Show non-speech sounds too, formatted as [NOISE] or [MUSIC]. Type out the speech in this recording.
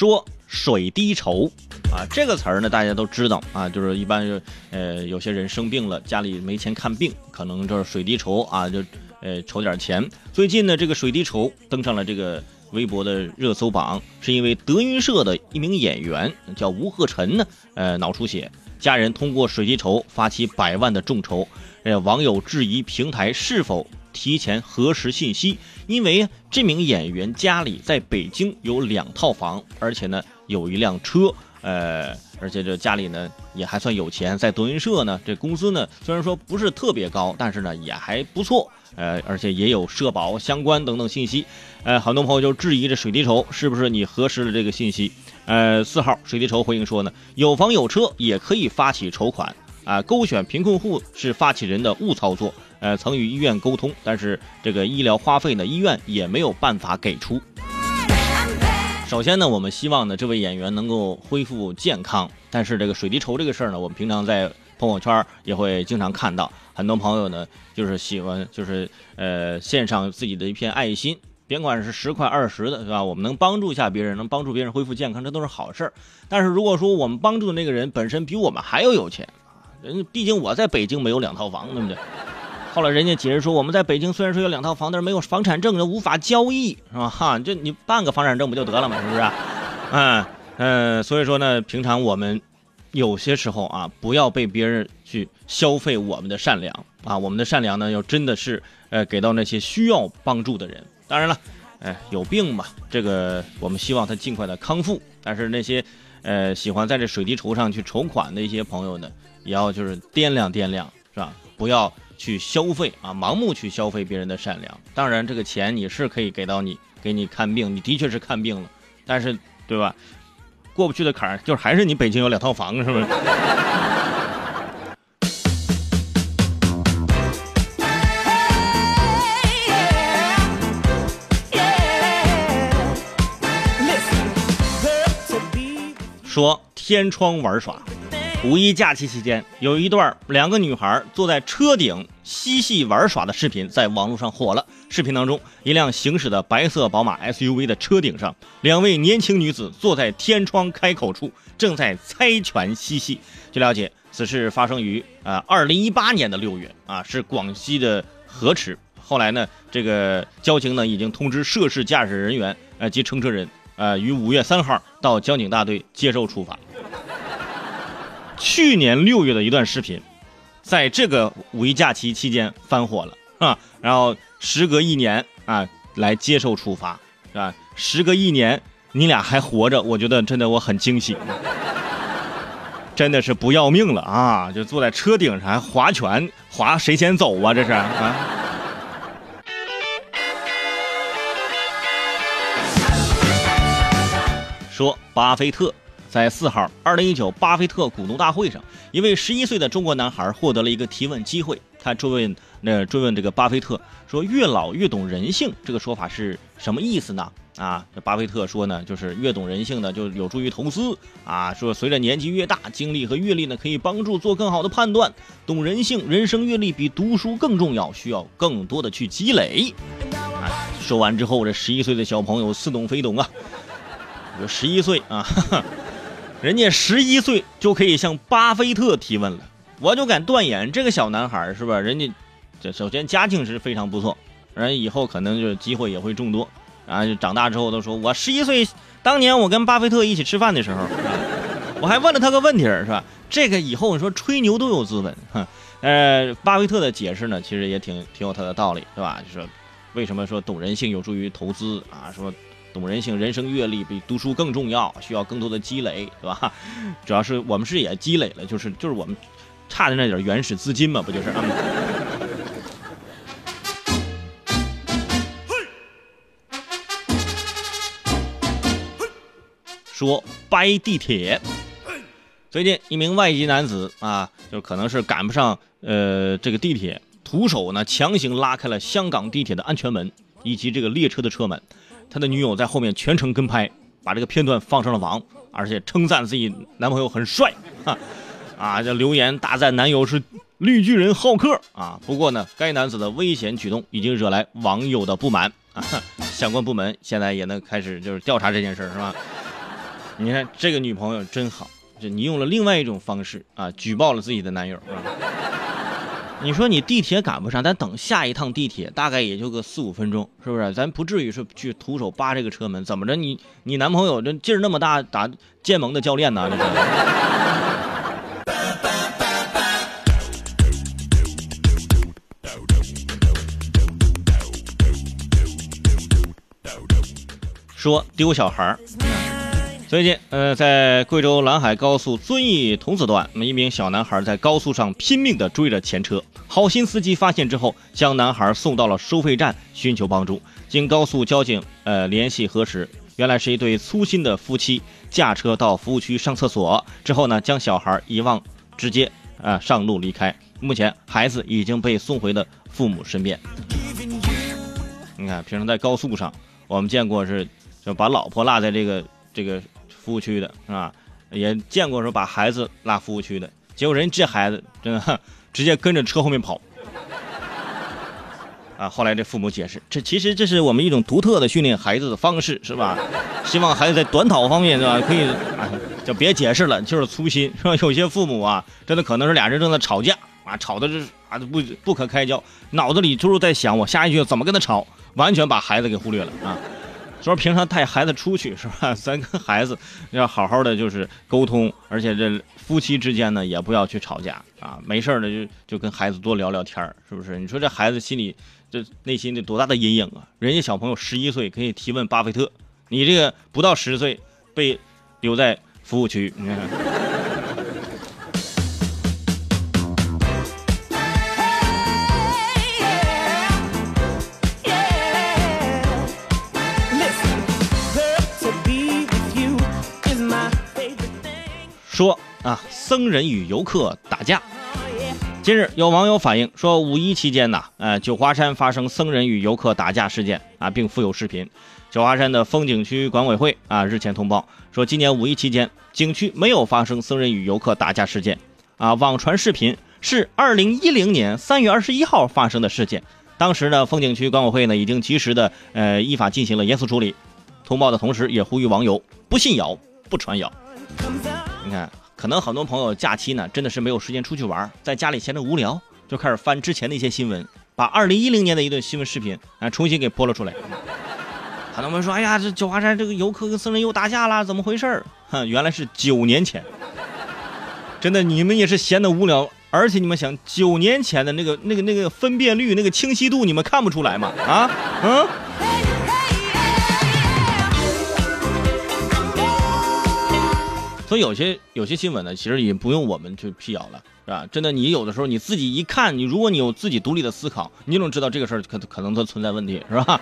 说水滴筹啊，这个词儿呢大家都知道啊，就是一般就呃有些人生病了，家里没钱看病，可能就是水滴筹啊，就呃筹点钱。最近呢，这个水滴筹登上了这个微博的热搜榜，是因为德云社的一名演员叫吴鹤臣呢，呃脑出血，家人通过水滴筹发起百万的众筹，呃网友质疑平台是否。提前核实信息，因为这名演员家里在北京有两套房，而且呢有一辆车，呃，而且这家里呢也还算有钱，在德云社呢这工资呢虽然说不是特别高，但是呢也还不错，呃，而且也有社保相关等等信息，呃，很多朋友就质疑这水滴筹是不是你核实了这个信息？呃，四号水滴筹回应说呢，有房有车也可以发起筹款啊，勾选贫困户是发起人的误操作。呃，曾与医院沟通，但是这个医疗花费呢，医院也没有办法给出。首先呢，我们希望呢，这位演员能够恢复健康。但是这个水滴筹这个事儿呢，我们平常在朋友圈也会经常看到，很多朋友呢就是喜欢就是呃献上自己的一片爱心，别管是十块二十的，是吧？我们能帮助一下别人，能帮助别人恢复健康，这都是好事儿。但是如果说我们帮助的那个人本身比我们还要有钱啊，人毕竟我在北京没有两套房，对不对？后来人家解释说，我们在北京虽然说有两套房，但是没有房产证，无法交易，是吧？哈，就你办个房产证不就得了嘛，是不是？嗯嗯，所以说呢，平常我们有些时候啊，不要被别人去消费我们的善良啊，我们的善良呢，要真的是呃给到那些需要帮助的人。当然了，哎，有病嘛，这个我们希望他尽快的康复。但是那些呃喜欢在这水滴筹上去筹款的一些朋友呢，也要就是掂量掂量，是吧？不要。去消费啊，盲目去消费别人的善良。当然，这个钱你是可以给到你，给你看病，你的确是看病了。但是，对吧？过不去的坎儿就是还是你北京有两套房，是不是？说天窗玩耍。五一假期期间，有一段两个女孩坐在车顶嬉戏玩耍的视频在网络上火了。视频当中，一辆行驶的白色宝马 SUV 的车顶上，两位年轻女子坐在天窗开口处，正在猜拳嬉戏。据了解，此事发生于啊二零一八年的六月啊，是广西的河池。后来呢，这个交警呢已经通知涉事驾驶人员呃及乘车人呃于五月三号到交警大队接受处罚。去年六月的一段视频，在这个五一假期期间翻火了啊，然后时隔一年啊来接受处罚，是吧？时隔一年你俩还活着，我觉得真的我很惊喜，[LAUGHS] 真的是不要命了啊！就坐在车顶上还划拳，划谁先走啊？这是啊。说巴菲特。在四号，二零一九巴菲特股东大会上，一位十一岁的中国男孩获得了一个提问机会。他追问，那追问这个巴菲特说：“越老越懂人性，这个说法是什么意思呢？”啊，巴菲特说呢，就是越懂人性呢，就有助于投资啊。说随着年纪越大，经历和阅历呢，可以帮助做更好的判断。懂人性，人生阅历比读书更重要，需要更多的去积累。啊，说完之后，这十一岁的小朋友似懂非懂啊，有十一岁啊。人家十一岁就可以向巴菲特提问了，我就敢断言，这个小男孩是吧？人家这首先家境是非常不错，人以后可能就机会也会众多啊。长大之后都说我十一岁，当年我跟巴菲特一起吃饭的时候，我还问了他个问题是吧？这个以后你说吹牛都有资本。呃，巴菲特的解释呢，其实也挺挺有他的道理，是吧？就说为什么说懂人性有助于投资啊？说。懂人性，人生阅历比读书更重要，需要更多的积累，对吧？主要是我们是也积累了，就是就是我们差的那点原始资金嘛，不就是？说掰地铁。最近一名外籍男子啊，就可能是赶不上呃这个地铁，徒手呢强行拉开了香港地铁的安全门以及这个列车的车门。他的女友在后面全程跟拍，把这个片段放上了网，而且称赞自己男朋友很帅，啊，啊，这留言大赞男友是绿巨人浩克啊。不过呢，该男子的危险举动已经惹来网友的不满啊，相关部门现在也能开始就是调查这件事是吧？你看这个女朋友真好，就你用了另外一种方式啊，举报了自己的男友啊。你说你地铁赶不上，咱等下一趟地铁大概也就个四五分钟，是不是？咱不至于是去徒手扒这个车门，怎么着？你你男朋友这劲儿那么大，打剑盟的教练呢？这是。说丢小孩儿。最近，呃，在贵州兰海高速遵义桐梓段，一名小男孩在高速上拼命地追着前车，好心司机发现之后，将男孩送到了收费站寻求帮助。经高速交警呃联系核实，原来是一对粗心的夫妻驾车到服务区上厕所之后呢，将小孩遗忘，直接啊上路离开。目前孩子已经被送回了父母身边。你看，平常在高速上，我们见过是就把老婆落在这个这个。服务区的是吧？也见过说把孩子拉服务区的，结果人这孩子真的 [LAUGHS] 直接跟着车后面跑啊！后来这父母解释，这其实这是我们一种独特的训练孩子的方式，是吧？希望孩子在短跑方面是吧？可以啊，就别解释了，就是粗心是吧？有些父母啊，真的可能是俩人正在吵架啊，吵的是啊不不可开交，脑子里就是在想我下一句怎么跟他吵，完全把孩子给忽略了啊！说平常带孩子出去是吧？[LAUGHS] 咱跟孩子要好好的就是沟通，而且这夫妻之间呢也不要去吵架啊。没事呢就就跟孩子多聊聊天是不是？你说这孩子心里这内心得多大的阴影啊？人家小朋友十一岁可以提问巴菲特，你这个不到十岁被留在服务区，你看。啊，僧人与游客打架。近日有网友反映说，五一期间呢，呃，九华山发生僧人与游客打架事件啊，并附有视频。九华山的风景区管委会啊日前通报说，今年五一期间，景区没有发生僧人与游客打架事件。啊，网传视频是二零一零年三月二十一号发生的事件。当时呢，风景区管委会呢已经及时的呃依法进行了严肃处理。通报的同时，也呼吁网友不信谣，不传谣。你看，可能很多朋友假期呢，真的是没有时间出去玩，在家里闲着无聊，就开始翻之前的一些新闻，把二零一零年的一段新闻视频啊重新给播了出来。很多朋友说：“哎呀，这九华山这个游客跟僧人又打架了，怎么回事？”哼，原来是九年前。真的，你们也是闲得无聊，而且你们想，九年前的那个、那个、那个分辨率、那个清晰度，你们看不出来吗？啊，嗯。所以有些有些新闻呢，其实也不用我们去辟谣了，是吧？真的，你有的时候你自己一看，你如果你有自己独立的思考，你就能知道这个事儿可可能它存在问题，是吧？